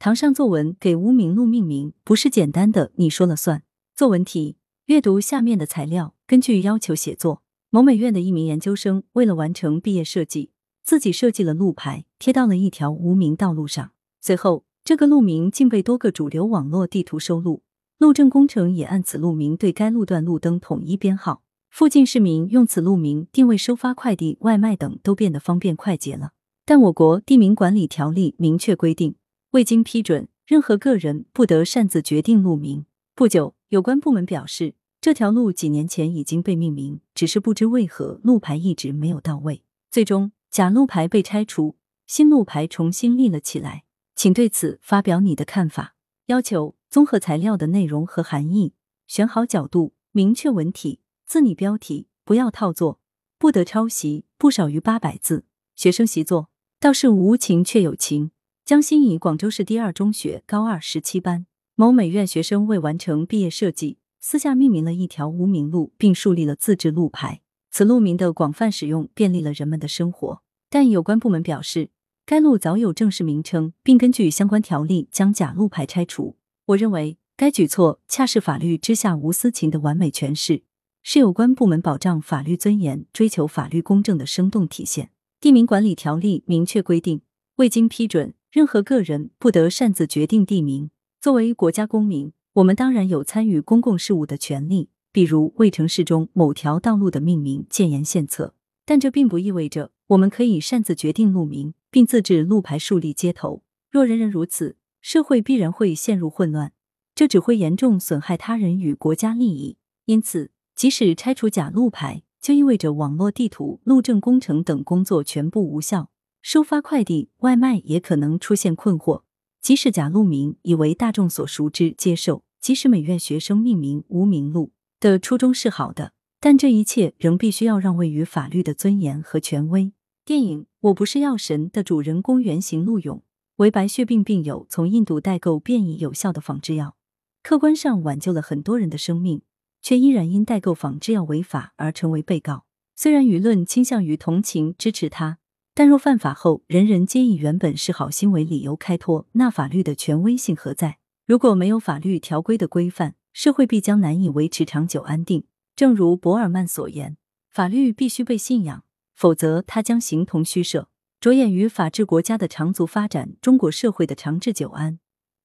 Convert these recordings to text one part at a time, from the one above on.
堂上作文给无名路命名，不是简单的你说了算。作文题：阅读下面的材料，根据要求写作。某美院的一名研究生为了完成毕业设计，自己设计了路牌，贴到了一条无名道路上。随后，这个路名竟被多个主流网络地图收录，路政工程也按此路名对该路段路灯统一编号。附近市民用此路名定位收发快递、外卖等都变得方便快捷了。但我国地名管理条例明确规定，未经批准，任何个人不得擅自决定路名。不久，有关部门表示，这条路几年前已经被命名，只是不知为何路牌一直没有到位。最终，假路牌被拆除，新路牌重新立了起来。请对此发表你的看法。要求综合材料的内容和含义，选好角度，明确文体，自拟标题，不要套作，不得抄袭，不少于八百字。学生习作。倒是无情却有情。江心怡广州市第二中学高二十七班某美院学生为完成毕业设计，私下命名了一条无名路，并树立了自制路牌。此路名的广泛使用，便利了人们的生活。但有关部门表示，该路早有正式名称，并根据相关条例将假路牌拆除。我认为，该举措恰是法律之下无私情的完美诠释，是有关部门保障法律尊严、追求法律公正的生动体现。地名管理条例明确规定，未经批准，任何个人不得擅自决定地名。作为国家公民，我们当然有参与公共事务的权利，比如为城市中某条道路的命名建言献策。但这并不意味着我们可以擅自决定路名，并自制路牌树立街头。若人人如此，社会必然会陷入混乱，这只会严重损害他人与国家利益。因此，即使拆除假路牌，就意味着网络地图、路政工程等工作全部无效，收发快递、外卖也可能出现困惑。即使假路名已为大众所熟知接受，即使美院学生命名无名路的初衷是好的，但这一切仍必须要让位于法律的尊严和权威。电影《我不是药神》的主人公原型陆勇为白血病病友从印度代购便宜有效的仿制药，客观上挽救了很多人的生命。却依然因代购仿制药违法而成为被告。虽然舆论倾向于同情支持他，但若犯法后人人皆以原本是好心为理由开脱，那法律的权威性何在？如果没有法律条规的规范，社会必将难以维持长久安定。正如博尔曼所言：“法律必须被信仰，否则它将形同虚设。”着眼于法治国家的长足发展，中国社会的长治久安，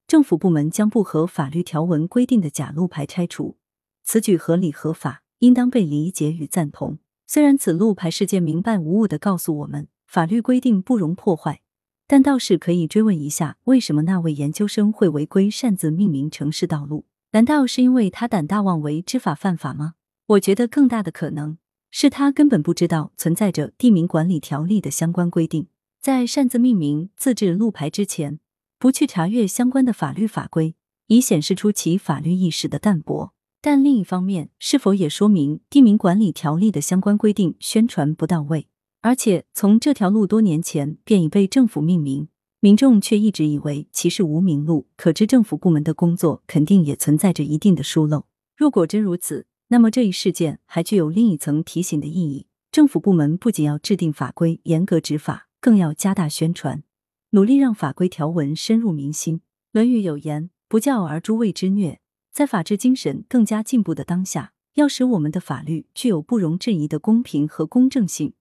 政府部门将不合法律条文规定的假路牌拆除。此举合理合法，应当被理解与赞同。虽然此路牌事件明白无误的告诉我们，法律规定不容破坏，但倒是可以追问一下，为什么那位研究生会违规擅自命名城市道路？难道是因为他胆大妄为、知法犯法吗？我觉得更大的可能是他根本不知道存在着地名管理条例的相关规定，在擅自命名、自制路牌之前，不去查阅相关的法律法规，以显示出其法律意识的淡薄。但另一方面，是否也说明地名管理条例的相关规定宣传不到位？而且从这条路多年前便已被政府命名，民众却一直以为其是无名路，可知政府部门的工作肯定也存在着一定的疏漏。若果真如此，那么这一事件还具有另一层提醒的意义：政府部门不仅要制定法规、严格执法，更要加大宣传，努力让法规条文深入民心。《论语》有言：“不教而诛谓之虐。”在法治精神更加进步的当下，要使我们的法律具有不容置疑的公平和公正性，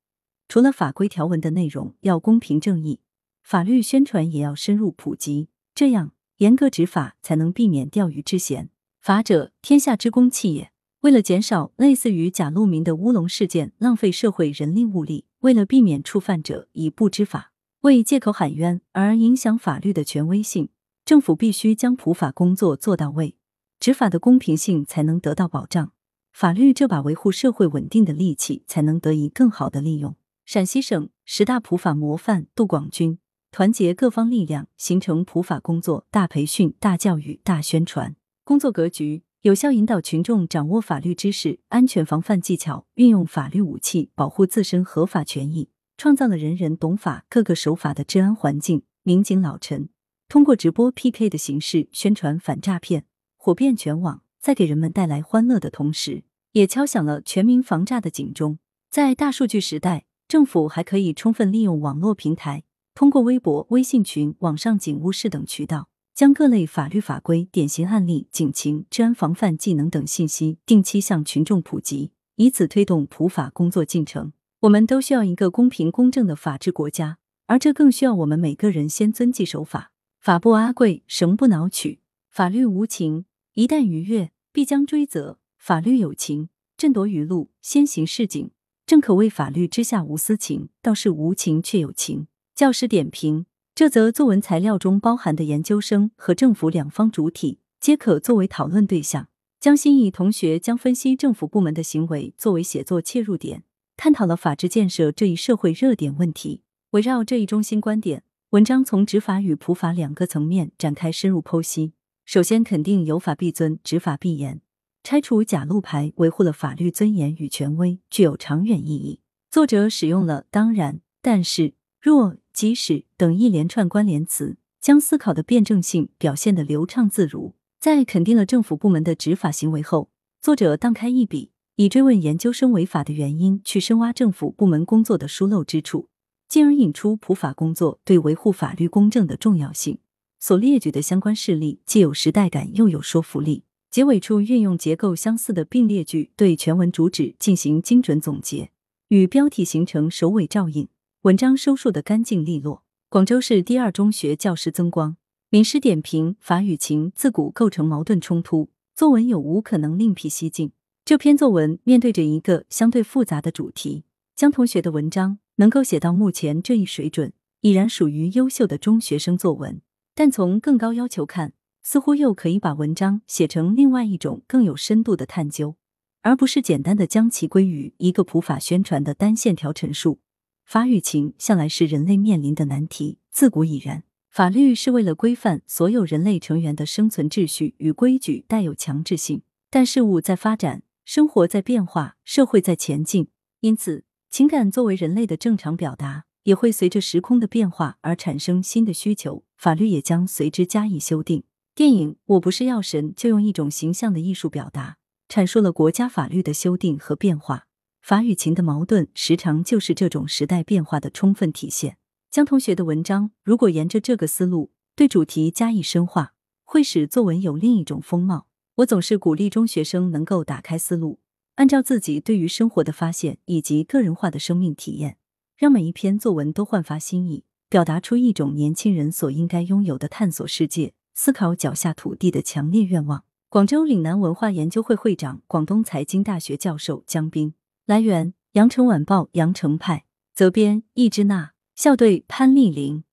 除了法规条文的内容要公平正义，法律宣传也要深入普及，这样严格执法才能避免钓鱼之嫌。法者，天下之公器也。为了减少类似于假路明的乌龙事件，浪费社会人力物力，为了避免触犯者以不知法为借口喊冤而影响法律的权威性，政府必须将普法工作做到位。执法的公平性才能得到保障，法律这把维护社会稳定的利器才能得以更好的利用。陕西省十大普法模范杜广军团结各方力量，形成普法工作大培训、大教育、大宣传工作格局，有效引导群众掌握法律知识、安全防范技巧，运用法律武器保护自身合法权益，创造了人人懂法、个个守法的治安环境。民警老陈通过直播 PK 的形式宣传反诈骗。火遍全网，在给人们带来欢乐的同时，也敲响了全民防诈的警钟。在大数据时代，政府还可以充分利用网络平台，通过微博、微信群、网上警务室等渠道，将各类法律法规、典型案例、警情、治安防范技能等信息定期向群众普及，以此推动普法工作进程。我们都需要一个公平公正的法治国家，而这更需要我们每个人先遵纪守法。法不阿贵，绳不挠取。法律无情，一旦逾越，必将追责；法律有情，振夺舆路，先行示警。正可谓法律之下无私情，倒是无情却有情。教师点评：这则作文材料中包含的研究生和政府两方主体，皆可作为讨论对象。江心怡同学将分析政府部门的行为作为写作切入点，探讨了法治建设这一社会热点问题。围绕这一中心观点，文章从执法与普法两个层面展开深入剖析。首先，肯定有法必遵，执法必严，拆除假路牌，维护了法律尊严与权威，具有长远意义。作者使用了“当然”“但是”“若”“即使”等一连串关联词，将思考的辩证性表现得流畅自如。在肯定了政府部门的执法行为后，作者荡开一笔，以追问研究生违法的原因，去深挖政府部门工作的疏漏之处，进而引出普法工作对维护法律公正的重要性。所列举的相关事例既有时代感，又有说服力。结尾处运用结构相似的并列句，对全文主旨进行精准总结，与标题形成首尾照应，文章收束的干净利落。广州市第二中学教师曾光，名师点评：法与情自古构成矛盾冲突，作文有无可能另辟蹊径？这篇作文面对着一个相对复杂的主题，江同学的文章能够写到目前这一水准，已然属于优秀的中学生作文。但从更高要求看，似乎又可以把文章写成另外一种更有深度的探究，而不是简单的将其归于一个普法宣传的单线条陈述。法与情向来是人类面临的难题，自古已然。法律是为了规范所有人类成员的生存秩序与规矩，带有强制性。但事物在发展，生活在变化，社会在前进，因此情感作为人类的正常表达。也会随着时空的变化而产生新的需求，法律也将随之加以修订。电影《我不是药神》就用一种形象的艺术表达，阐述了国家法律的修订和变化。法与情的矛盾，时常就是这种时代变化的充分体现。江同学的文章，如果沿着这个思路对主题加以深化，会使作文有另一种风貌。我总是鼓励中学生能够打开思路，按照自己对于生活的发现以及个人化的生命体验。让每一篇作文都焕发新意，表达出一种年轻人所应该拥有的探索世界、思考脚下土地的强烈愿望。广州岭南文化研究会会长、广东财经大学教授江斌。来源：羊城晚报羊城派。责编：易之娜。校对：潘丽玲。